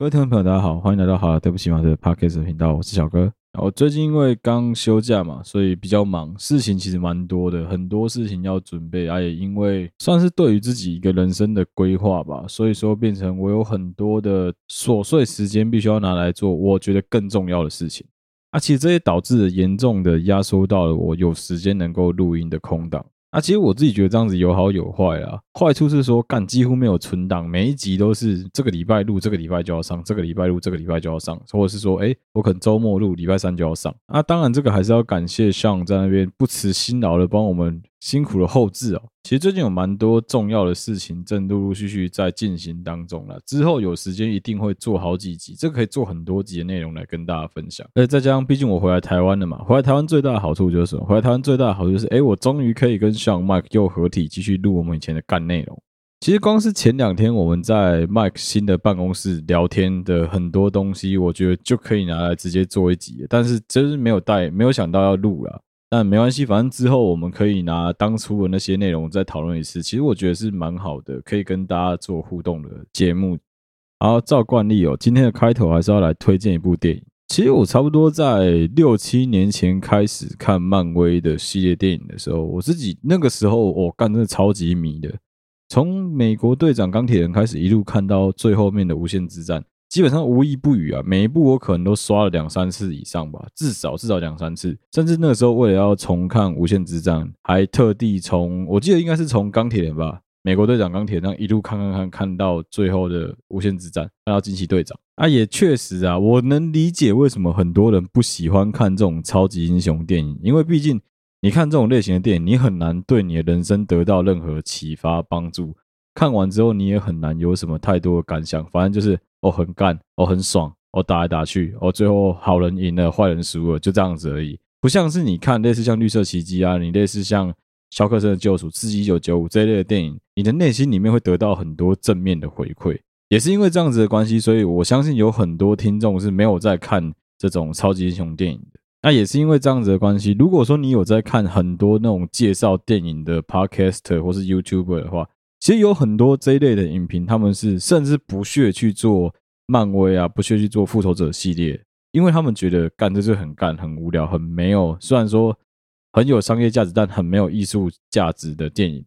各位听众朋友，大家好，欢迎来到好了，对不起嘛的 Podcast 频道，我是小哥。我最近因为刚休假嘛，所以比较忙，事情其实蛮多的，很多事情要准备。啊，也因为算是对于自己一个人生的规划吧，所以说变成我有很多的琐碎时间必须要拿来做我觉得更重要的事情。啊，其实这也导致了严重的压缩到了我有时间能够录音的空档。啊，其实我自己觉得这样子有好有坏啊。坏处是说，干几乎没有存档，每一集都是这个礼拜录，这个礼拜就要上；这个礼拜录，这个礼拜就要上。或者是说，诶，我可能周末录，礼拜三就要上。啊，当然这个还是要感谢像在那边不辞辛劳的帮我们。辛苦的后置哦，其实最近有蛮多重要的事情正陆陆续续在进行当中了。之后有时间一定会做好几集，这个可以做很多集的内容来跟大家分享。而再加上，毕竟我回来台湾了嘛，回来台湾最大的好处就是什么？回来台湾最大的好处就是，哎，我终于可以跟 Sean Mike 又合体，继续录我们以前的干内容。其实光是前两天我们在 Mike 新的办公室聊天的很多东西，我觉得就可以拿来直接做一集，但是真是没有带，没有想到要录了。但没关系，反正之后我们可以拿当初的那些内容再讨论一次。其实我觉得是蛮好的，可以跟大家做互动的节目。然后照惯例哦，今天的开头还是要来推荐一部电影。其实我差不多在六七年前开始看漫威的系列电影的时候，我自己那个时候我干真的超级迷的，从美国队长钢铁人开始一路看到最后面的无限之战。基本上无一不语啊，每一部我可能都刷了两三次以上吧，至少至少两三次。甚至那个时候为了要重看《无限之战》，还特地从我记得应该是从钢铁人吧，美国队长钢铁人一路看看看看到最后的无限之战，看到惊奇队长啊，也确实啊，我能理解为什么很多人不喜欢看这种超级英雄电影，因为毕竟你看这种类型的电影，你很难对你的人生得到任何启发帮助。看完之后你也很难有什么太多的感想，反正就是。哦，很干，哦，很爽，哦，打来打去，哦，最后好人赢了，坏人输了，就这样子而已。不像是你看类似像绿色奇迹啊，你类似像肖克森的救赎、刺激一九九五这一类的电影，你的内心里面会得到很多正面的回馈。也是因为这样子的关系，所以我相信有很多听众是没有在看这种超级英雄电影的。那也是因为这样子的关系，如果说你有在看很多那种介绍电影的 podcast 或是 YouTuber 的话。其实有很多这一类的影评，他们是甚至不屑去做漫威啊，不屑去做复仇者系列，因为他们觉得干这是很干、很无聊、很没有，虽然说很有商业价值，但很没有艺术价值的电影。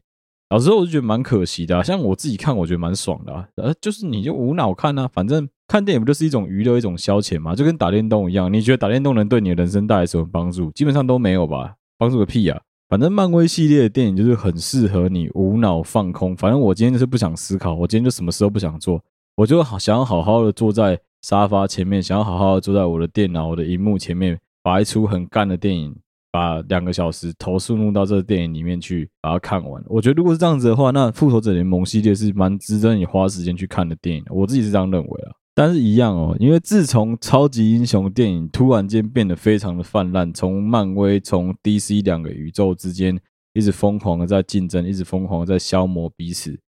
老实说，我就觉得蛮可惜的啊。像我自己看，我觉得蛮爽的啊。呃，就是你就无脑看啊，反正看电影不就是一种娱乐、一种消遣嘛？就跟打电动一样，你觉得打电动能对你的人生带来什么帮助？基本上都没有吧，帮助个屁啊！反正漫威系列的电影就是很适合你无脑放空。反正我今天就是不想思考，我今天就什么事都不想做，我就好想要好好的坐在沙发前面，想要好好的坐在我的电脑、我的荧幕前面，把一出很干的电影，把两个小时投诉弄到这个电影里面去把它看完。我觉得如果是这样子的话，那复仇者联盟系列是蛮值得你花时间去看的电影。我自己是这样认为啊。但是，一样哦，因为自从超级英雄电影突然间变得非常的泛滥，从漫威、从 DC 两个宇宙之间一直疯狂的在竞争，一直疯狂的在消磨彼此。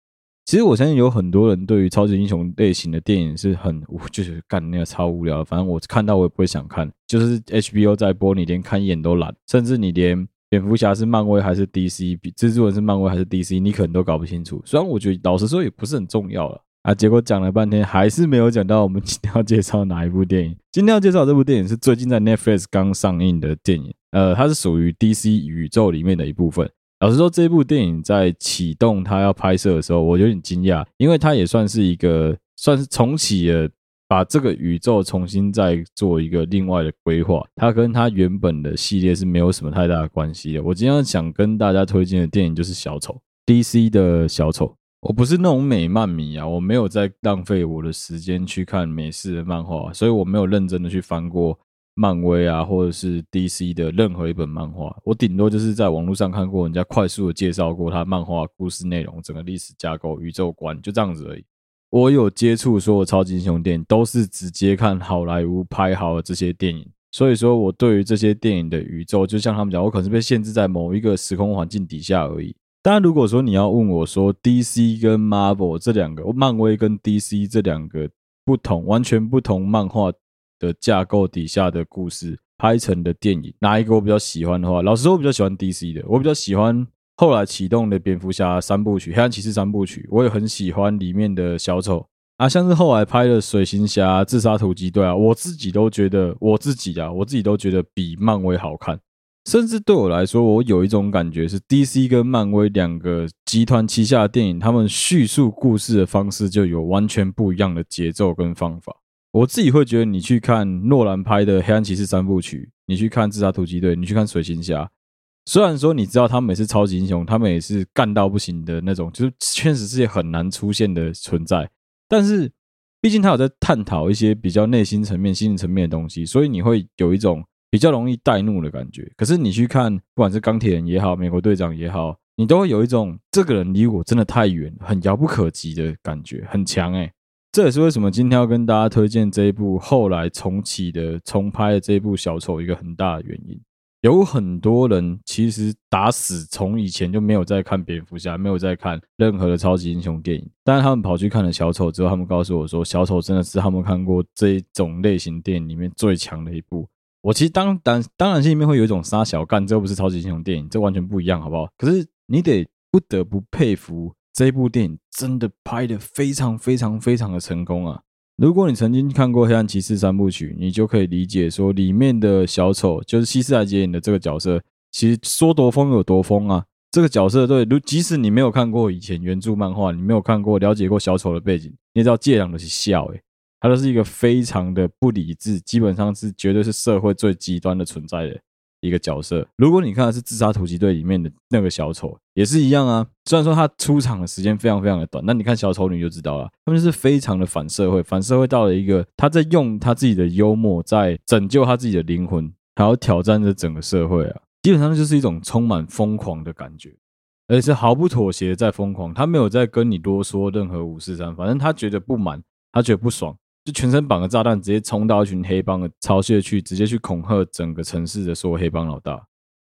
其实，我相信有很多人对于超级英雄类型的电影是很，就是干那个超无聊。反正我看到我也不会想看，就是 HBO 在播，你连看一眼都懒，甚至你连蝙蝠侠是漫威还是 DC，蜘蛛人是漫威还是 DC，你可能都搞不清楚。虽然我觉得老实说也不是很重要了。啊！结果讲了半天，还是没有讲到我们今天要介绍哪一部电影。今天要介绍这部电影是最近在 Netflix 刚上映的电影，呃，它是属于 DC 宇宙里面的一部分。老实说，这部电影在启动它要拍摄的时候，我有点惊讶，因为它也算是一个算是重启了，把这个宇宙重新再做一个另外的规划。它跟它原本的系列是没有什么太大的关系的。我今天想跟大家推荐的电影就是小丑，DC 的小丑。我不是那种美漫迷啊，我没有在浪费我的时间去看美式的漫画，所以我没有认真的去翻过漫威啊，或者是 DC 的任何一本漫画。我顶多就是在网络上看过人家快速的介绍过他漫画故事内容、整个历史架构、宇宙观，就这样子而已。我有接触所有超级英雄电影，都是直接看好莱坞拍好的这些电影，所以说我对于这些电影的宇宙，就像他们讲，我可能是被限制在某一个时空环境底下而已。当然，如果说你要问我说 DC 跟 Marvel 这两个，漫威跟 DC 这两个不同、完全不同漫画的架构底下的故事拍成的电影，哪一个我比较喜欢的话，老实说，我比较喜欢 DC 的。我比较喜欢后来启动的蝙蝠侠三部曲、黑暗骑士三部曲，我也很喜欢里面的小丑。啊，像是后来拍的《水行侠》《自杀突击队》啊，我自己都觉得，我自己啊，我自己都觉得比漫威好看。甚至对我来说，我有一种感觉是，DC 跟漫威两个集团旗下电影，他们叙述故事的方式就有完全不一样的节奏跟方法。我自己会觉得，你去看诺兰拍的《黑暗骑士》三部曲，你去看《自杀突击队》，你去看《水行侠》，虽然说你知道他们也是超级英雄，他们也是干到不行的那种，就是现实世界很难出现的存在。但是，毕竟他有在探讨一些比较内心层面、心理层面的东西，所以你会有一种比较容易带怒的感觉。可是你去看，不管是钢铁人也好，美国队长也好，你都会有一种这个人离我真的太远，很遥不可及的感觉，很强诶。这也是为什么今天要跟大家推荐这一部后来重启的、重拍的这一部小丑一个很大的原因。有很多人其实打死从以前就没有在看蝙蝠侠，没有在看任何的超级英雄电影。但是他们跑去看了小丑之后，他们告诉我说，小丑真的是他们看过这一种类型电影里面最强的一部。我其实当当当然心里面会有一种杀小干，这又不是超级英雄电影，这完全不一样，好不好？可是你得不得不佩服这部电影真的拍得非常非常非常的成功啊！如果你曾经看过《黑暗骑士》三部曲，你就可以理解说，里面的小丑就是希斯莱杰演的这个角色，其实说多疯有多疯啊！这个角色对，如即使你没有看过以前原著漫画，你没有看过了解过小丑的背景，你也知道借两的是笑诶，他都是一个非常的不理智，基本上是绝对是社会最极端的存在的。一个角色，如果你看的是《自杀突击队》里面的那个小丑，也是一样啊。虽然说他出场的时间非常非常的短，那你看小丑女就知道了，他们就是非常的反社会，反社会到了一个他在用他自己的幽默在拯救他自己的灵魂，还要挑战着整个社会啊。基本上就是一种充满疯狂的感觉，而且是毫不妥协在疯狂，他没有在跟你多说任何五四三，反正他觉得不满，他觉得不爽。就全身绑个炸弹，直接冲到一群黑帮的巢穴去，直接去恐吓整个城市的所有黑帮老大。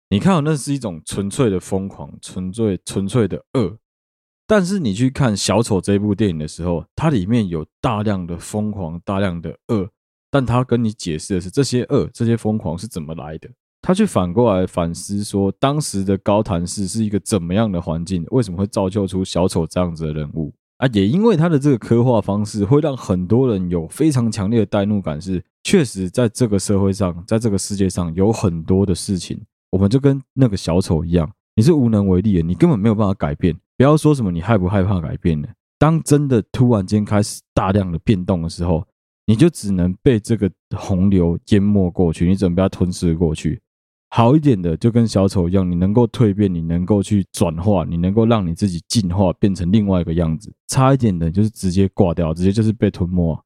你看，那是一种纯粹的疯狂，纯粹纯粹的恶。但是你去看小丑这部电影的时候，它里面有大量的疯狂，大量的恶，但他跟你解释的是这些恶、这些疯狂是怎么来的。他去反过来反思说，当时的高谭市是一个怎么样的环境，为什么会造就出小丑这样子的人物？啊，也因为他的这个刻画方式，会让很多人有非常强烈的代入感。是，确实在这个社会上，在这个世界上，有很多的事情，我们就跟那个小丑一样，你是无能为力的，你根本没有办法改变。不要说什么你害不害怕改变呢？当真的突然间开始大量的变动的时候，你就只能被这个洪流淹没过去，你只能被它吞噬过去。好一点的，就跟小丑一样，你能够蜕变，你能够去转化，你能够让你自己进化，变成另外一个样子。差一点的，就是直接挂掉，直接就是被吞没。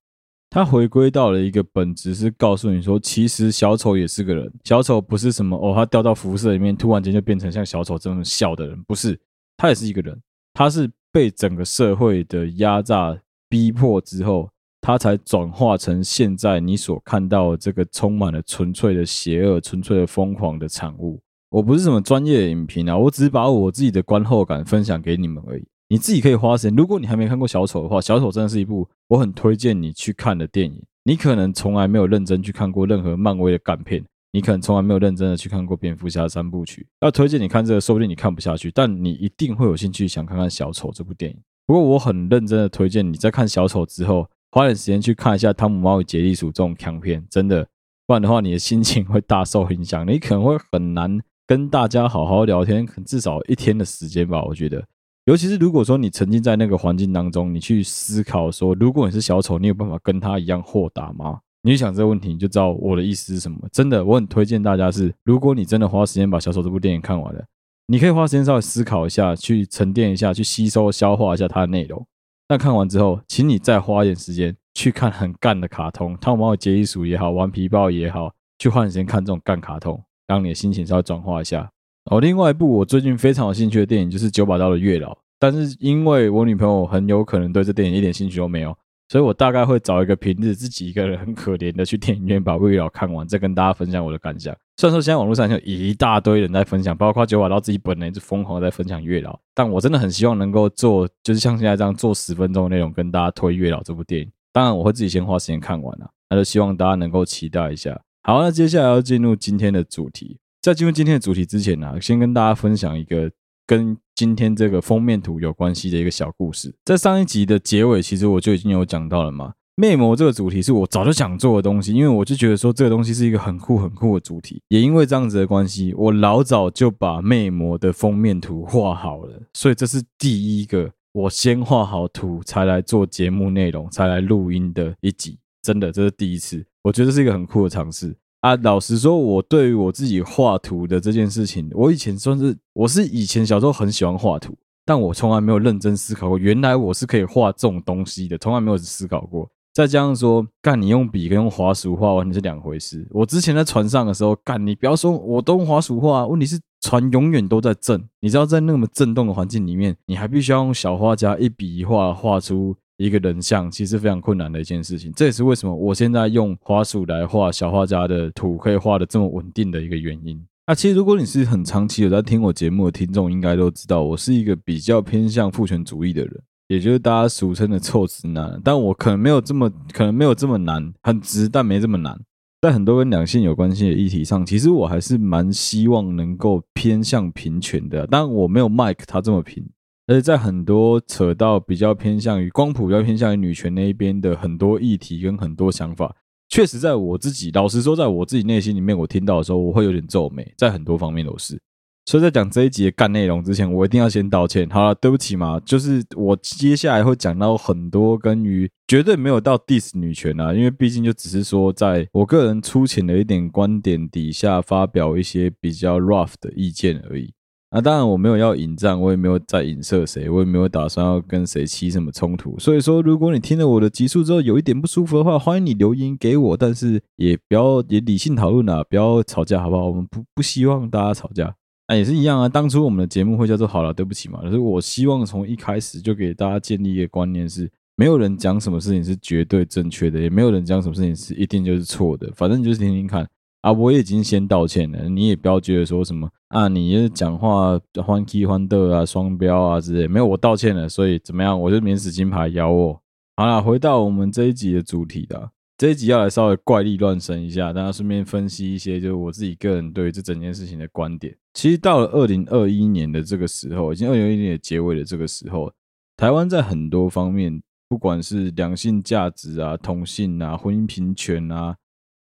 他回归到了一个本质，是告诉你说，其实小丑也是个人。小丑不是什么哦，他掉到辐射里面，突然间就变成像小丑这么小的人，不是，他也是一个人。他是被整个社会的压榨逼迫之后。它才转化成现在你所看到这个充满了纯粹的邪恶、纯粹的疯狂的产物。我不是什么专业的影评啊，我只是把我自己的观后感分享给你们而已。你自己可以花时间。如果你还没看过小丑的话，小丑真的是一部我很推荐你去看的电影。你可能从来没有认真去看过任何漫威的干片，你可能从来没有认真的去看过蝙蝠侠三部曲。要推荐你看这个，说不定你看不下去，但你一定会有兴趣想看看小丑这部电影。不过我很认真的推荐你在看小丑之后。花点时间去看一下《汤姆猫与杰利鼠》这种强片，真的，不然的话，你的心情会大受影响。你可能会很难跟大家好好聊天，可能至少一天的时间吧。我觉得，尤其是如果说你沉浸在那个环境当中，你去思考说，如果你是小丑，你有办法跟他一样豁达吗？你想这个问题，你就知道我的意思是什么。真的，我很推荐大家是，如果你真的花时间把小丑这部电影看完了，你可以花时间稍微思考一下，去沉淀一下，去吸收、消化一下它的内容。那看完之后，请你再花一点时间去看很干的卡通，《汤姆猫杰伊鼠》也好，《顽皮豹》也好，去换时间看这种干卡通，让你的心情稍微转化一下。哦，另外一部我最近非常有兴趣的电影就是《九把刀的月老》，但是因为我女朋友很有可能对这电影一点兴趣都没有。所以我大概会找一个平日自己一个人很可怜的去电影院把《月老》看完，再跟大家分享我的感想。虽然说现在网络上有一大堆人在分享，包括九把刀自己本人就疯狂在分享《月老》，但我真的很希望能够做，就是像现在这样做十分钟的内容跟大家推《月老》这部电影。当然我会自己先花时间看完了，那就希望大家能够期待一下。好，那接下来要进入今天的主题。在进入今天的主题之前呢，先跟大家分享一个跟今天这个封面图有关系的一个小故事。在上一集的结尾，其实我就已经有讲到了嘛。魅魔这个主题是我早就想做的东西，因为我就觉得说这个东西是一个很酷很酷的主题。也因为这样子的关系，我老早就把魅魔的封面图画好了，所以这是第一个我先画好图才来做节目内容，才来录音的一集。真的，这是第一次，我觉得是一个很酷的尝试啊！老实说，我对于我自己画图的这件事情，我以前算是我是以前小时候很喜欢画图，但我从来没有认真思考过，原来我是可以画这种东西的，从来没有思考过。再加上说，干你用笔跟用滑鼠画完全是两回事。我之前在船上的时候，干你不要说我都用滑鼠画，问题是船永远都在震。你知道在那么震动的环境里面，你还必须要用小画家一笔一画画出一个人像，其实非常困难的一件事情。这也是为什么我现在用滑鼠来画小画家的图，可以画得这么稳定的一个原因。那其实如果你是很长期有在听我节目的听众，应该都知道我是一个比较偏向父权主义的人。也就是大家俗称的臭直男，但我可能没有这么可能没有这么难，很直，但没这么难。在很多跟两性有关系的议题上，其实我还是蛮希望能够偏向平权的，但我没有 Mike 他这么平。而且在很多扯到比较偏向于光谱、比较偏向于女权那一边的很多议题跟很多想法，确实在我自己老实说，在我自己内心里面，我听到的时候，我会有点皱眉，在很多方面都是。所以在讲这一集的干内容之前，我一定要先道歉。好了，对不起嘛，就是我接下来会讲到很多关于绝对没有到 diss 女权啊，因为毕竟就只是说在我个人粗浅的一点观点底下发表一些比较 rough 的意见而已。那当然我没有要引战，我也没有在影射谁，我也没有打算要跟谁起什么冲突。所以说，如果你听了我的集数之后有一点不舒服的话，欢迎你留言给我，但是也不要也理性讨论啊，不要吵架，好不好？我们不不希望大家吵架。啊，也是一样啊。当初我们的节目会叫做“好了，对不起”嘛。可是我希望从一开始就给大家建立一个观念是：没有人讲什么事情是绝对正确的，也没有人讲什么事情是一定就是错的。反正你就是听听看啊。我已经先道歉了，你也不要觉得说什么啊，你讲话欢 key 欢的啊，双标啊之类。没有，我道歉了，所以怎么样？我就免死金牌咬我。好了，回到我们这一集的主题的。这一集要来稍微怪力乱神一下，大家顺便分析一些，就是我自己个人对这整件事情的观点。其实到了二零二一年的这个时候，已经二零二一年的结尾的这个时候，台湾在很多方面，不管是两性价值啊、同性啊、婚姻平权啊、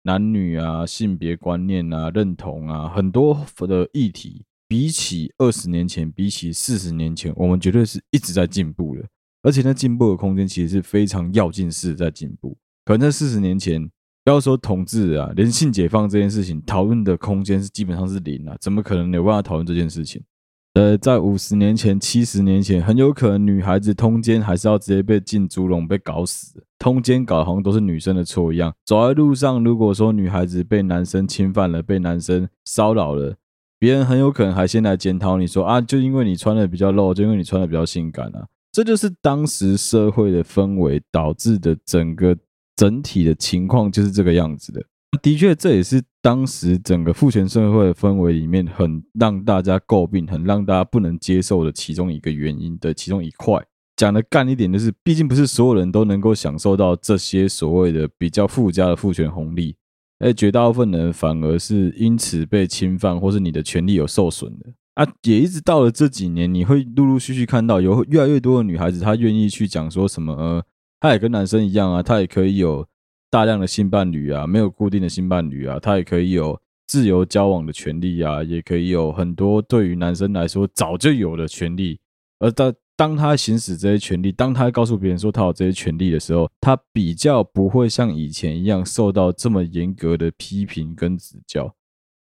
男女啊、性别观念啊、认同啊，很多的议题，比起二十年前，比起四十年前，我们绝对是一直在进步的，而且那进步的空间其实是非常要进式的在进步。可能在四十年前，不要说同志啊，连性解放这件事情讨论的空间是基本上是零啊，怎么可能有办法讨论这件事情？呃，在五十年前、七十年前，很有可能女孩子通奸还是要直接被进猪笼被搞死，通奸搞得好像都是女生的错一样。走在路上，如果说女孩子被男生侵犯了、被男生骚扰了，别人很有可能还先来检讨你说啊，就因为你穿的比较露，就因为你穿的比较性感啊，这就是当时社会的氛围导致的整个。整体的情况就是这个样子的。的确，这也是当时整个父权社会的氛围里面很让大家诟病、很让大家不能接受的其中一个原因的其中一块。讲的干一点，就是毕竟不是所有人都能够享受到这些所谓的比较附加的父权红利，而绝大部分人反而是因此被侵犯，或是你的权利有受损的。啊，也一直到了这几年，你会陆陆续续看到有越来越多的女孩子，她愿意去讲说什么呃。她也跟男生一样啊，她也可以有大量的性伴侣啊，没有固定的性伴侣啊，她也可以有自由交往的权利啊，也可以有很多对于男生来说早就有的权利。而当当他行使这些权利，当他告诉别人说他有这些权利的时候，他比较不会像以前一样受到这么严格的批评跟指教。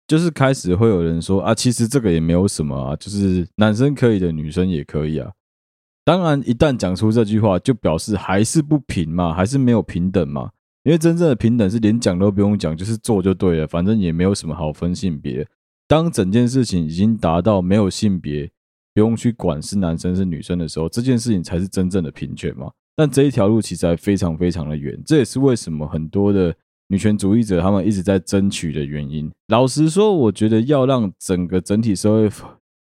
就是开始会有人说啊，其实这个也没有什么啊，就是男生可以的，女生也可以啊。当然，一旦讲出这句话，就表示还是不平嘛，还是没有平等嘛。因为真正的平等是连讲都不用讲，就是做就对了，反正也没有什么好分性别。当整件事情已经达到没有性别，不用去管是男生是女生的时候，这件事情才是真正的平权嘛。但这一条路其实还非常非常的远，这也是为什么很多的女权主义者他们一直在争取的原因。老实说，我觉得要让整个整体社会。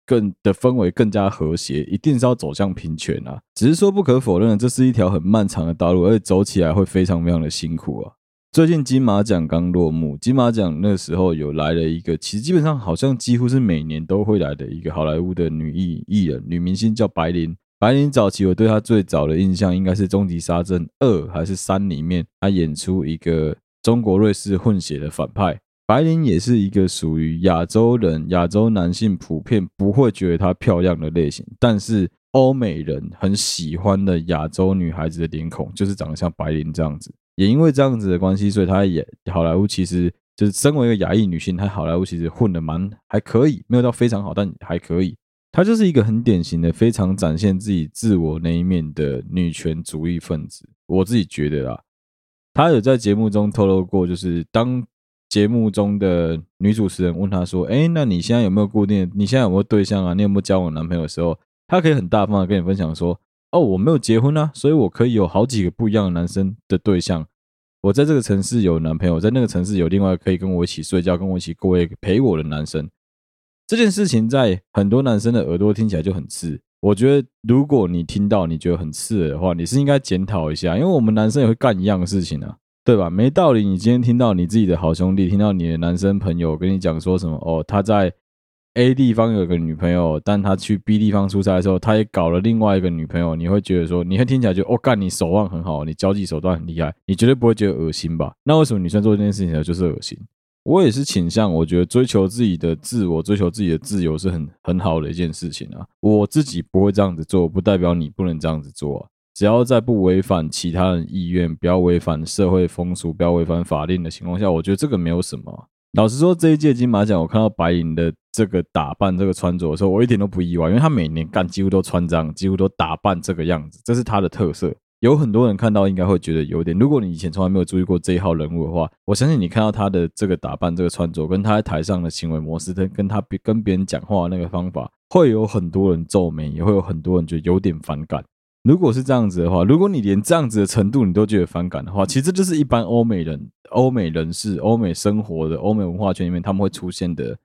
更的氛围更加和谐，一定是要走向平权啊！只是说不可否认，这是一条很漫长的道路，而且走起来会非常非常的辛苦啊。最近金马奖刚落幕，金马奖那时候有来了一个，其实基本上好像几乎是每年都会来的一个好莱坞的女艺艺人、女明星，叫白灵。白灵早期我对她最早的印象应该是《终极杀阵二》还是三里面，她演出一个中国瑞士混血的反派。白灵也是一个属于亚洲人、亚洲男性普遍不会觉得她漂亮的类型，但是欧美人很喜欢的亚洲女孩子的脸孔就是长得像白灵这样子。也因为这样子的关系，所以她也好莱坞其实就是身为一个亚裔女性，她好莱坞其实混得蛮还可以，没有到非常好，但还可以。她就是一个很典型的、非常展现自己自我那一面的女权主义分子。我自己觉得啦，她有在节目中透露过，就是当节目中的女主持人问她说：“哎，那你现在有没有固定？你现在有没有对象啊？你有没有交往男朋友的时候？”她可以很大方的跟你分享说。哦，我没有结婚啊，所以我可以有好几个不一样的男生的对象。我在这个城市有男朋友，在那个城市有另外可以跟我一起睡觉、跟我一起过夜、陪我的男生。这件事情在很多男生的耳朵听起来就很刺。我觉得，如果你听到你觉得很刺耳的话，你是应该检讨一下，因为我们男生也会干一样的事情啊，对吧？没道理，你今天听到你自己的好兄弟，听到你的男生朋友跟你讲说什么哦，他在。A 地方有个女朋友，但他去 B 地方出差的时候，他也搞了另外一个女朋友。你会觉得说，你会听起来就哦，干你手腕很好，你交际手段很厉害，你绝对不会觉得恶心吧？那为什么女生做这件事情呢？就是恶心？我也是倾向，我觉得追求自己的自我，追求自己的自由是很很好的一件事情啊。我自己不会这样子做，不代表你不能这样子做啊。只要在不违反其他人意愿，不要违反社会风俗，不要违反法令的情况下，我觉得这个没有什么。老实说，这一届金马奖，我看到白灵的这个打扮、这个穿着的时候，我一点都不意外，因为他每年干几乎都穿这样，几乎都打扮这个样子，这是他的特色。有很多人看到应该会觉得有点，如果你以前从来没有注意过这一号人物的话，我相信你看到他的这个打扮、这个穿着，跟他在台上的行为模式，跟跟他跟别人讲话的那个方法，会有很多人皱眉，也会有很多人觉得有点反感。如果是这样子的话，如果你连这样子的程度你都觉得反感的话，其实这就是一般欧美人、欧美人士、欧美生活的欧美文化圈里面他们会出现的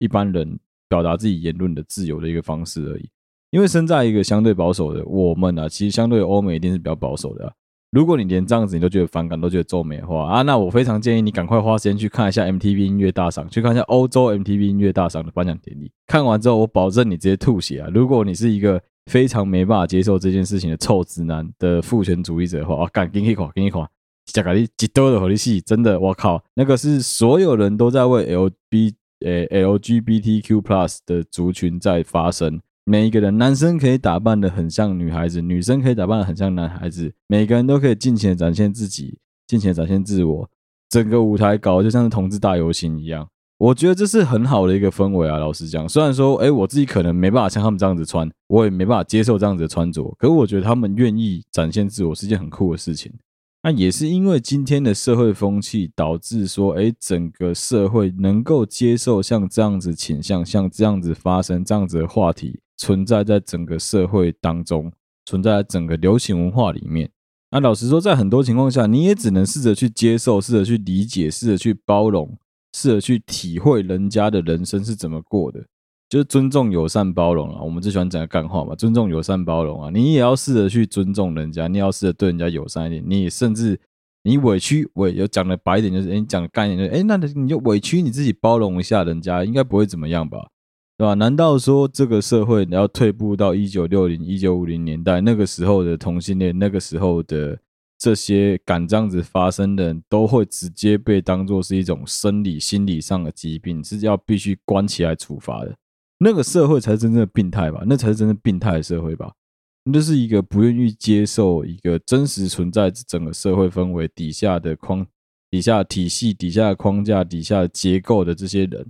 一般人表达自己言论的自由的一个方式而已。因为身在一个相对保守的我们啊，其实相对欧美一定是比较保守的。如果你连这样子你都觉得反感，都觉得皱眉的话啊，那我非常建议你赶快花时间去看一下 MTV 音乐大赏，去看一下欧洲 MTV 音乐大赏的颁奖典礼。看完之后，我保证你直接吐血啊！如果你是一个非常没办法接受这件事情的臭直男的父权主义者的话，啊，干给你垮，给你垮，加咖喱几多的火力系，真的，我靠，那个是所有人都在为 L B 呃 LGBTQ plus 的族群在发声。每一个人，男生可以打扮的很像女孩子，女生可以打扮的很像男孩子，每个人都可以尽情的展现自己，尽情的展现自我，整个舞台搞得就像是同志大游行一样。我觉得这是很好的一个氛围啊，老实讲，虽然说，哎，我自己可能没办法像他们这样子穿，我也没办法接受这样子的穿着，可是我觉得他们愿意展现自我是件很酷的事情。那也是因为今天的社会风气导致说，哎，整个社会能够接受像这样子倾向，像这样子发生这样子的话题存在在整个社会当中，存在在整个流行文化里面。那老实说，在很多情况下，你也只能试着去接受，试着去理解，试着去包容。试着去体会人家的人生是怎么过的，就是尊重、友善、包容啊。我们最喜欢讲的干话嘛，尊重、友善、包容啊。你也要试着去尊重人家，你要试着对人家友善一点。你甚至你委屈，委有讲的白一点，就是诶，你讲的干一点，就是诶，那你就委屈你自己，包容一下人家，应该不会怎么样吧？对吧？难道说这个社会你要退步到一九六零、一九五零年代那个时候的同性恋，那个时候的？这些敢这样子发生的人都会直接被当作是一种生理、心理上的疾病，是要必须关起来处罚的。那个社会才是真正的病态吧？那才是真正病态的社会吧？那是一个不愿意接受一个真实存在整个社会氛围底下的框、底下体系、底下的框架、底下的结构的这些人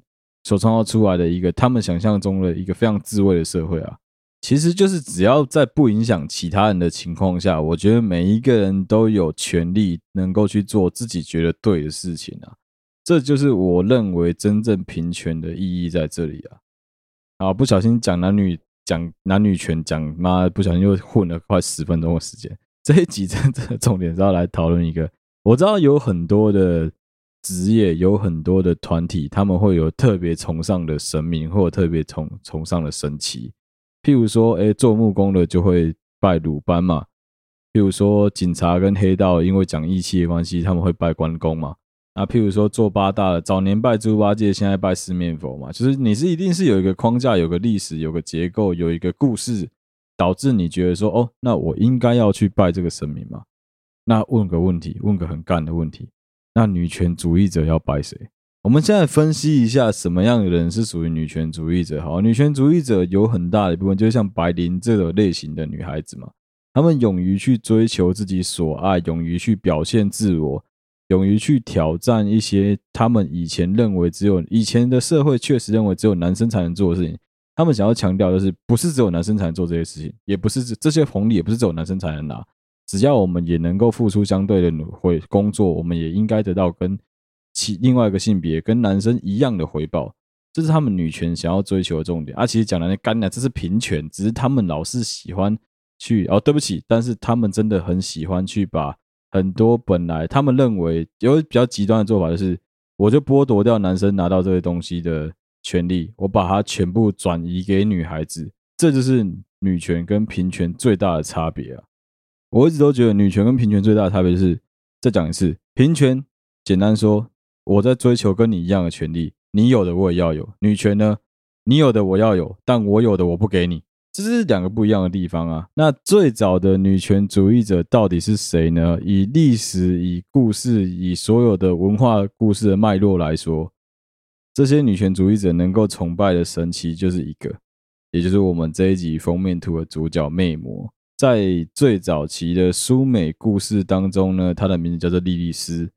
所创造出来的一个他们想象中的一个非常自卫的社会啊。其实就是只要在不影响其他人的情况下，我觉得每一个人都有权利能够去做自己觉得对的事情啊。这就是我认为真正平权的意义在这里啊。啊，不小心讲男女讲男女权讲妈，不小心又混了快十分钟的时间。这一集真的重点是要来讨论一个，我知道有很多的职业，有很多的团体，他们会有特别崇尚的神明，或特别崇崇尚的神祇。譬如说，哎，做木工的就会拜鲁班嘛；譬如说警察跟黑道因为讲义气的关系，他们会拜关公嘛。那譬如说做八大的，早年拜猪八戒，现在拜四面佛嘛。就是你是一定是有一个框架，有个历史，有个结构，有一个故事，导致你觉得说，哦，那我应该要去拜这个神明嘛。那问个问题，问个很干的问题，那女权主义者要拜谁？我们现在分析一下，什么样的人是属于女权主义者？好，女权主义者有很大的一部分，就是像白灵这种类型的女孩子嘛，她们勇于去追求自己所爱，勇于去表现自我，勇于去挑战一些他们以前认为只有以前的社会确实认为只有男生才能做的事情。他们想要强调的是，不是只有男生才能做这些事情，也不是这些红利，也不是只有男生才能拿。只要我们也能够付出相对的努会工作，我们也应该得到跟。其另外一个性别跟男生一样的回报，这是他们女权想要追求的重点。啊，其实讲来干的，这是平权，只是他们老是喜欢去哦，对不起，但是他们真的很喜欢去把很多本来他们认为有比较极端的做法，就是我就剥夺掉男生拿到这些东西的权利，我把它全部转移给女孩子，这就是女权跟平权最大的差别啊！我一直都觉得女权跟平权最大的差别就是，再讲一次，平权简单说。我在追求跟你一样的权利，你有的我也要有。女权呢，你有的我要有，但我有的我不给你，这是两个不一样的地方啊。那最早的女权主义者到底是谁呢？以历史、以故事、以所有的文化故事的脉络来说，这些女权主义者能够崇拜的神奇就是一个，也就是我们这一集封面图的主角魅魔。在最早期的苏美故事当中呢，她的名字叫做莉莉丝。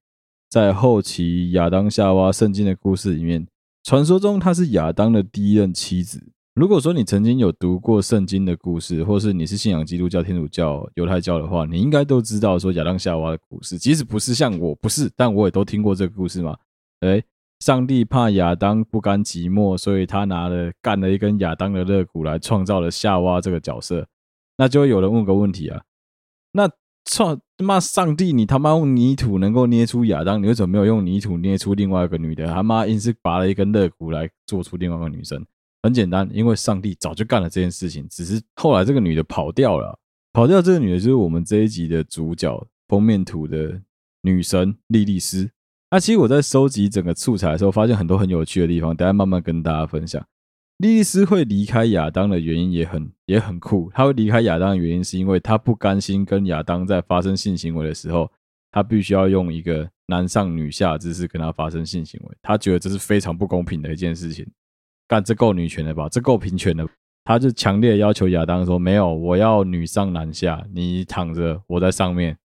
在后期亚当夏娃圣经的故事里面，传说中她是亚当的第一任妻子。如果说你曾经有读过圣经的故事，或是你是信仰基督教、天主教、犹太教的话，你应该都知道说亚当夏娃的故事。即使不是像我不是，但我也都听过这个故事嘛。诶，上帝怕亚当不甘寂寞，所以他拿了干了一根亚当的肋骨来创造了夏娃这个角色。那就会有人问个问题啊，那？操他妈！上帝，你他妈用泥土能够捏出亚当，你为什么没有用泥土捏出另外一个女的？他妈硬是拔了一根肋骨来做出另外一个女生。很简单，因为上帝早就干了这件事情，只是后来这个女的跑掉了。跑掉这个女的就是我们这一集的主角，封面图的女神莉莉丝。那其实我在收集整个素材的时候，发现很多很有趣的地方，等下慢慢跟大家分享。莉莉丝会离开亚当的原因也很也很酷。她会离开亚当的原因是因为她不甘心跟亚当在发生性行为的时候，她必须要用一个男上女下姿势跟他发生性行为。她觉得这是非常不公平的一件事情。干，这够女权了吧？这够平权了。她就强烈要求亚当说：“没有，我要女上男下，你躺着，我在上面。”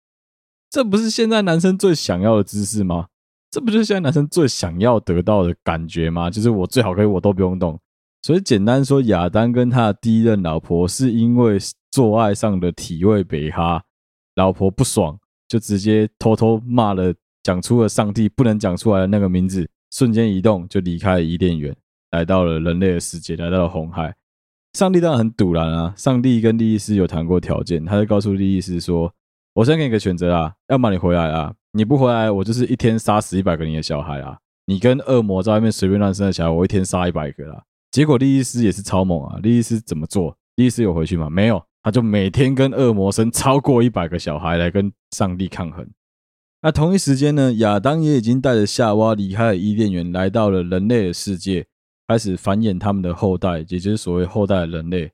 这不是现在男生最想要的姿势吗？这不就是现在男生最想要得到的感觉吗？就是我最好可以我都不用动。所以简单说，亚当跟他的第一任老婆是因为做爱上的体位北哈，老婆不爽，就直接偷偷骂了，讲出了上帝不能讲出来的那个名字，瞬间移动就离开了伊甸园，来到了人类的世界，来到了红海。上帝当然很赌烂啊，上帝跟莉莉丝有谈过条件，他就告诉莉莉丝说：“我先给你个选择啊，要么你回来啊，你不回来，我就是一天杀死一百个你的小孩啊，你跟恶魔在外面随便乱生的小孩，我一天杀一百个啦。”结果莉莉丝也是超猛啊！莉莉丝怎么做？莉莉丝有回去吗？没有，他就每天跟恶魔生超过一百个小孩来跟上帝抗衡。那同一时间呢，亚当也已经带着夏娃离开了伊甸园，来到了人类的世界，开始繁衍他们的后代，也就是所谓后代的人类。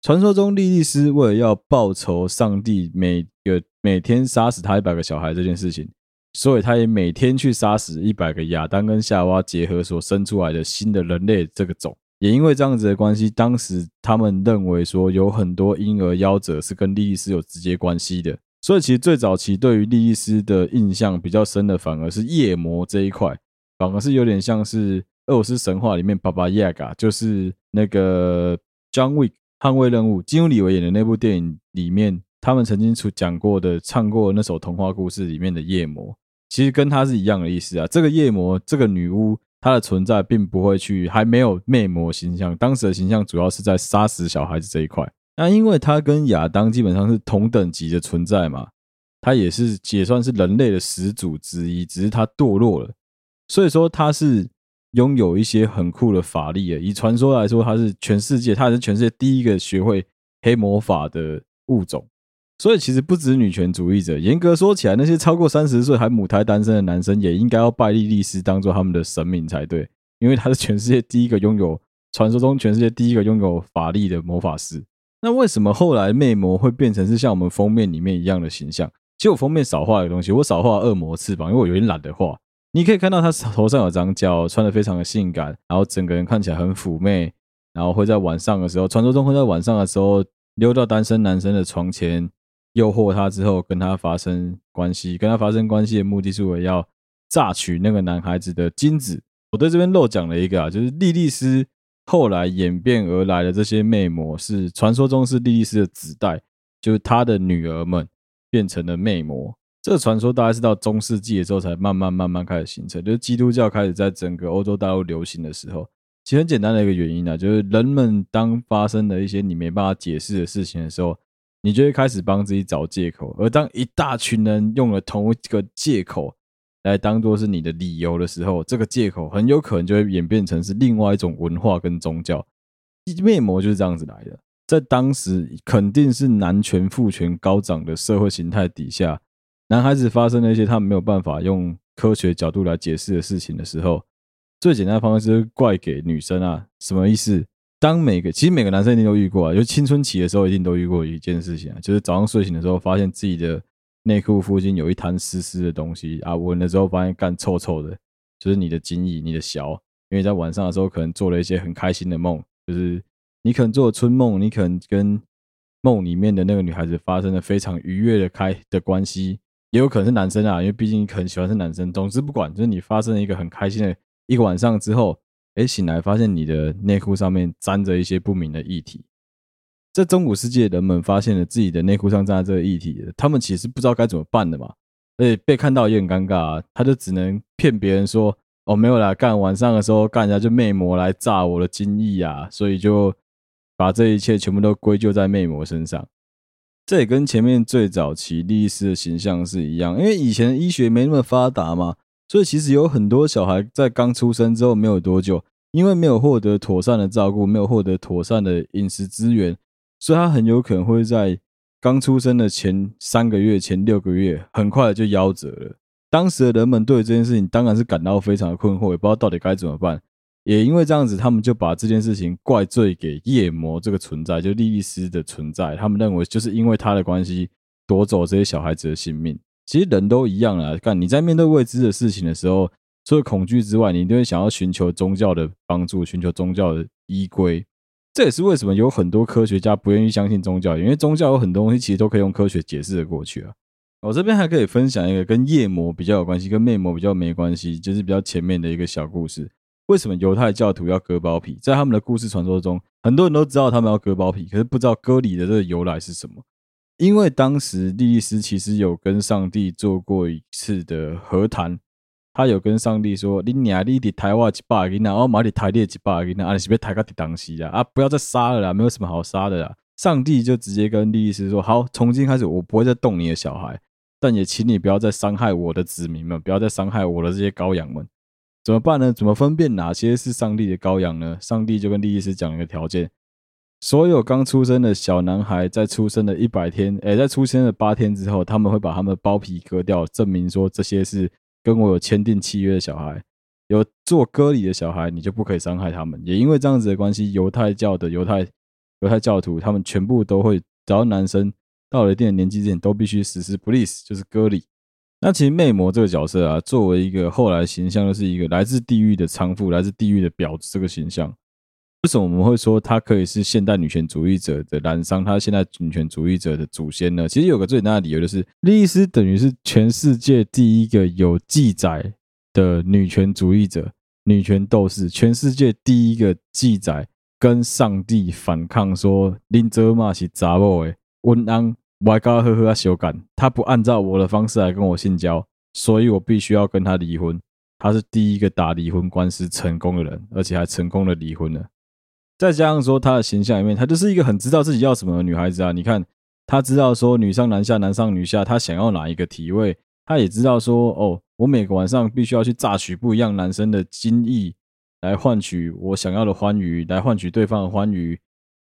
传说中，莉莉丝为了要报仇上帝每个每天杀死他一百个小孩这件事情。所以他也每天去杀死一百个亚当跟夏娃结合所生出来的新的人类这个种，也因为这样子的关系，当时他们认为说有很多婴儿夭折是跟莉莉丝有直接关系的。所以其实最早期对于莉莉丝的印象比较深的，反而是夜魔这一块，反而是有点像是俄罗斯神话里面巴巴亚嘎，就是那个 John Wick 捍卫任务，基努李维演的那部电影里面，他们曾经出讲过的唱过那首童话故事里面的夜魔。其实跟他是一样的意思啊。这个夜魔，这个女巫，她的存在并不会去，还没有魅魔形象。当时的形象主要是在杀死小孩子这一块。那因为她跟亚当基本上是同等级的存在嘛，她也是也算是人类的始祖之一，只是她堕落了。所以说她是拥有一些很酷的法力的。以传说来说，她是全世界，她是全世界第一个学会黑魔法的物种。所以其实不止女权主义者，严格说起来，那些超过三十岁还母胎单身的男生，也应该要拜莉莉丝当做他们的神明才对，因为他是全世界第一个拥有，传说中全世界第一个拥有法力的魔法师。那为什么后来魅魔会变成是像我们封面里面一样的形象？其实我封面少画的东西，我少画恶魔翅膀，因为我有点懒得画。你可以看到他头上有长角，穿得非常的性感，然后整个人看起来很妩媚，然后会在晚上的时候，传说中会在晚上的时候溜到单身男生的床前，诱惑他之后跟他发生关系。跟他发生关系的目的是为了要榨取那个男孩子的精子。我对这边漏讲了一个啊，就是莉莉丝。后来演变而来的这些魅魔，是传说中是莉莉丝的子代，就是她的女儿们变成了魅魔。这个传说大概是到中世纪的时候才慢慢慢慢开始形成，就是基督教开始在整个欧洲大陆流行的时候。其实很简单的一个原因呢、啊，就是人们当发生了一些你没办法解释的事情的时候，你就会开始帮自己找借口。而当一大群人用了同一个借口，来当做是你的理由的时候，这个借口很有可能就会演变成是另外一种文化跟宗教。魅魔就是这样子来的，在当时肯定是男权父权高涨的社会形态底下，男孩子发生了一些他没有办法用科学角度来解释的事情的时候，最简单的方式就是怪给女生啊，什么意思？当每个其实每个男生一定都遇过啊，就青春期的时候一定都遇过一件事情啊，就是早上睡醒的时候发现自己的。内裤附近有一滩湿湿的东西啊，闻了之后发现干臭臭的，就是你的精液、你的小，因为在晚上的时候可能做了一些很开心的梦，就是你可能做了春梦，你可能跟梦里面的那个女孩子发生了非常愉悦的开的关系，也有可能是男生啊，因为毕竟你可能喜欢是男生。总之不管，就是你发生了一个很开心的一个晚上之后，哎，醒来发现你的内裤上面沾着一些不明的液体。在中古世界，人们发现了自己的内裤上沾了这个液体，他们其实不知道该怎么办的嘛，而且被看到也很尴尬啊，他就只能骗别人说：“哦，没有啦，干晚上的时候干人家就魅魔来炸我的精液啊，所以就把这一切全部都归咎在魅魔身上。”这也跟前面最早期莉莉丝的形象是一样，因为以前医学没那么发达嘛，所以其实有很多小孩在刚出生之后没有多久，因为没有获得妥善的照顾，没有获得妥善的饮食资源。所以，他很有可能会在刚出生的前三个月、前六个月，很快就夭折了。当时的人们对这件事情当然是感到非常的困惑，也不知道到底该怎么办。也因为这样子，他们就把这件事情怪罪给夜魔这个存在，就莉莉丝的存在。他们认为就是因为他的关系夺走这些小孩子的性命。其实人都一样啦，看你在面对未知的事情的时候，除了恐惧之外，你都会想要寻求宗教的帮助，寻求宗教的依归。这也是为什么有很多科学家不愿意相信宗教，因为宗教有很多东西其实都可以用科学解释的过去啊。我这边还可以分享一个跟夜魔比较有关系，跟魅魔比较没关系，就是比较前面的一个小故事。为什么犹太教徒要割包皮？在他们的故事传说中，很多人都知道他们要割包皮，可是不知道割礼的这个由来是什么。因为当时莉莉丝其实有跟上帝做过一次的和谈。他有跟上帝说：“你娘，你的台湾几百个人，我马里台列几百个人，啊，你是不是台个的东西啊？啊，不要再杀了啦，没有什么好杀的啦。”上帝就直接跟莉莉丝说：“好，从今开始，我不会再动你的小孩，但也请你不要再伤害我的子民们，不要再伤害我的这些羔羊们。怎么办呢？怎么分辨哪些是上帝的羔羊呢？上帝就跟莉莉丝讲一个条件：所有刚出生的小男孩在出生的一百天，诶，在出生的八天之后，他们会把他们的包皮割掉，证明说这些是。”跟我有签订契约的小孩，有做割礼的小孩，你就不可以伤害他们。也因为这样子的关系，犹太教的犹太犹太教徒，他们全部都会，只要男生到了一定的年纪之前，都必须实施不利斯，就是割礼。那其实魅魔这个角色啊，作为一个后来形象，就是一个来自地狱的娼妇，来自地狱的婊子这个形象。为什么我们会说她可以是现代女权主义者的滥觴？他是现代女权主义者的祖先呢？其实有个最简单的理由，就是莉莉丝等于是全世界第一个有记载的女权主义者、女权斗士，全世界第一个记载跟上帝反抗说林泽玛是杂某诶，温安我还跟他呵呵修改，他不按照我的方式来跟我性交，所以我必须要跟他离婚。他是第一个打离婚官司成功的人，而且还成功的离婚了。再加上说，她的形象里面，她就是一个很知道自己要什么的女孩子啊。你看，她知道说女上男下，男上女下，她想要哪一个体位，她也知道说，哦，我每个晚上必须要去榨取不一样男生的精液，来换取我想要的欢愉，来换取对方的欢愉，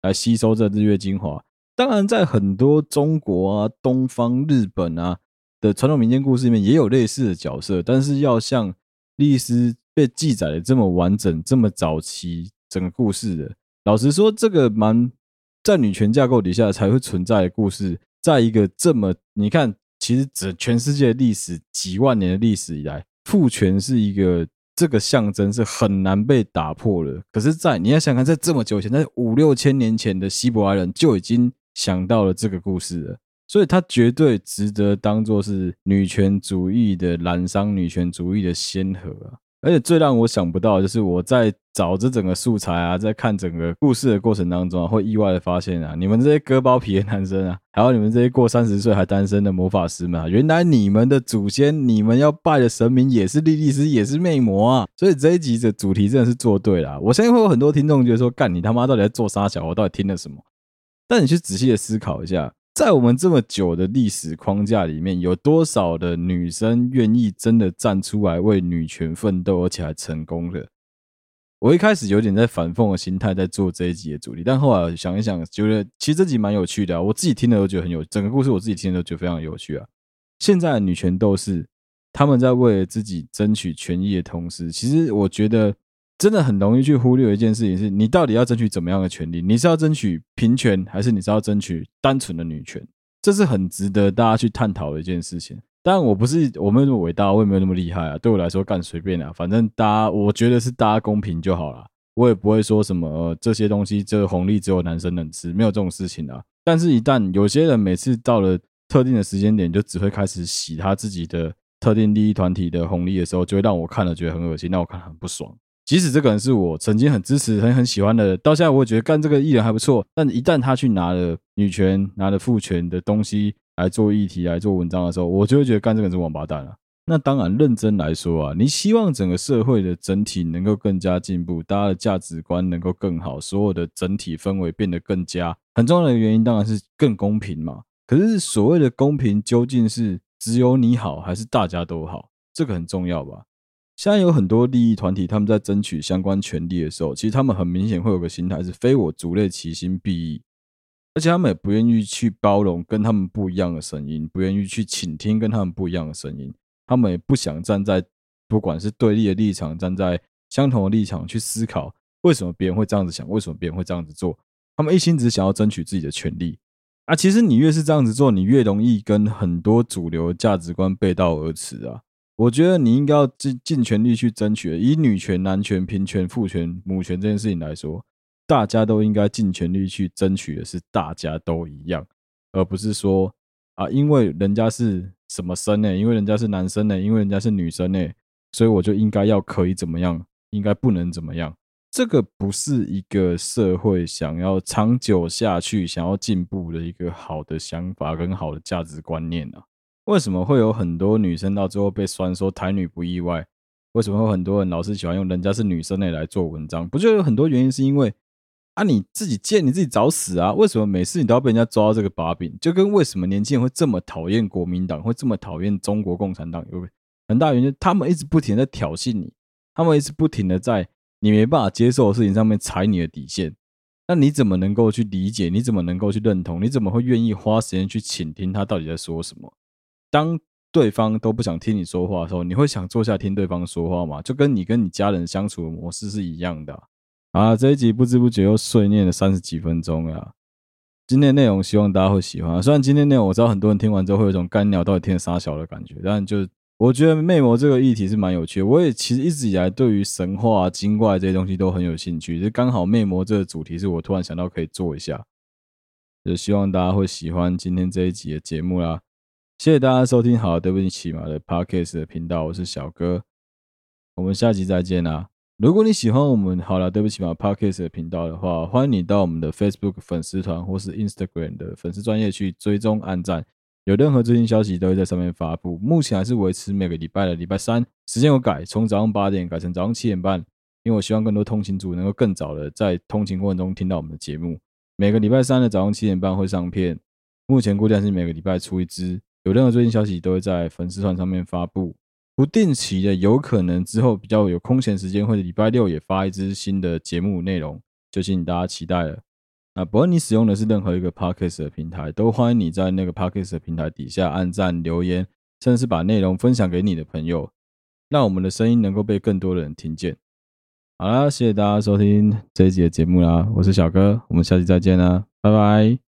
来吸收这日月精华。当然，在很多中国啊、东方、日本啊的传统民间故事里面，也有类似的角色。但是，要像丽丝被记载的这么完整、这么早期整个故事的，老实说，这个蛮在女权架构底下才会存在的故事，在一个这么你看，其实整全世界历史几万年的历史以来，父权是一个这个象征是很难被打破的。可是，在你要想看，在这么久前，在五六千年前的希伯来人就已经。想到了这个故事了，所以它绝对值得当做是女权主义的滥觴，女权主义的先河啊！而且最让我想不到的就是我在找这整个素材啊，在看整个故事的过程当中啊，会意外的发现啊，你们这些割包皮的男生啊，还有你们这些过三十岁还单身的魔法师们啊，原来你们的祖先，你们要拜的神明也是莉莉丝，也是魅魔啊！所以这一集的主题真的是做对了。我相信会有很多听众觉得说，干你他妈到底在做啥小？我到底听了什么？但你去仔细的思考一下，在我们这么久的历史框架里面，有多少的女生愿意真的站出来为女权奋斗，而且还成功了？我一开始有点在反讽的心态在做这一集的主题，但后来想一想，觉得其实这集蛮有趣的啊。我自己听的都觉得很有，整个故事我自己听的都觉得非常有趣啊。现在的女权斗士，他们在为了自己争取权益的同时，其实我觉得。真的很容易去忽略一件事情，是你到底要争取怎么样的权利？你是要争取平权，还是你是要争取单纯的女权？这是很值得大家去探讨的一件事情。当然，我不是我没有那么伟大，我也没有那么厉害啊。对我来说，干随便啊，反正大家我觉得是大家公平就好了。我也不会说什么、这些东西，这个红利只有男生能吃，没有这种事情啊。但是，一旦有些人每次到了特定的时间点，就只会开始洗他自己的特定利益团体的红利的时候，就会让我看了觉得很恶心，让我看了很不爽。即使这个人是我曾经很支持、很很喜欢的，到现在我也觉得干这个艺人还不错。但一旦他去拿了女权、拿了父权的东西来做议题、来做文章的时候，我就会觉得干这个人是王八蛋了。那当然，认真来说啊，你希望整个社会的整体能够更加进步，大家的价值观能够更好，所有的整体氛围变得更加很重要的原因，当然是更公平嘛。可是所谓的公平，究竟是只有你好，还是大家都好？这个很重要吧。现在有很多利益团体，他们在争取相关权利的时候，其实他们很明显会有个心态是“非我族类，其心必异”，而且他们也不愿意去包容跟他们不一样的声音，不愿意去倾听跟他们不一样的声音，他们也不想站在不管是对立的立场，站在相同的立场去思考为什么别人会这样子想，为什么别人会这样子做，他们一心只想要争取自己的权利啊！其实你越是这样子做，你越容易跟很多主流价值观背道而驰啊！我觉得你应该要尽尽全力去争取。以女权、男权、平权、父权、母权这件事情来说，大家都应该尽全力去争取的是大家都一样，而不是说啊，因为人家是什么生呢？因为人家是男生呢？因为人家是女生呢？所以我就应该要可以怎么样？应该不能怎么样？这个不是一个社会想要长久下去、想要进步的一个好的想法跟好的价值观念啊。为什么会有很多女生到最后被酸说台女不意外？为什么会有很多人老是喜欢用人家是女生的来做文章？不就有很多原因是因为啊你自己贱你自己找死啊？为什么每次你都要被人家抓到这个把柄？就跟为什么年轻人会这么讨厌国民党，会这么讨厌中国共产党有很大原因，他们一直不停的挑衅你，他们一直不停的在你没办法接受的事情上面踩你的底线。那你怎么能够去理解？你怎么能够去认同？你怎么会愿意花时间去倾听他到底在说什么？当对方都不想听你说话的时候，你会想坐下听对方说话吗？就跟你跟你家人相处的模式是一样的啊。啊，这一集不知不觉又碎念了三十几分钟了。今天内容希望大家会喜欢。虽然今天内容我知道很多人听完之后会有一种干鸟到底听了啥小的感觉，但就我觉得魅魔这个议题是蛮有趣的。我也其实一直以来对于神话、精怪这些东西都很有兴趣，就刚好魅魔这个主题是我突然想到可以做一下，就希望大家会喜欢今天这一集的节目啦。谢谢大家收听，好，对不起嘛的 Podcast 的频道，我是小哥，我们下集再见啦！如果你喜欢我们好了，对不起嘛 Podcast 的频道的话，欢迎你到我们的 Facebook 粉丝团或是 Instagram 的粉丝专业去追踪按赞，有任何最新消息都会在上面发布。目前还是维持每个礼拜的礼拜三，时间有改，从早上八点改成早上七点半，因为我希望更多通勤族能够更早的在通勤过程中听到我们的节目。每个礼拜三的早上七点半会上片，目前估计是每个礼拜出一支。有任何最新消息都会在粉丝团上面发布，不定期的，有可能之后比较有空闲时间，会礼拜六也发一支新的节目内容，就请大家期待了。那不论你使用的是任何一个 Podcast 的平台，都欢迎你在那个 Podcast 的平台底下按赞、留言，甚至是把内容分享给你的朋友，让我们的声音能够被更多的人听见。好啦，谢谢大家收听这一集的节目啦，我是小哥，我们下期再见啦，拜拜。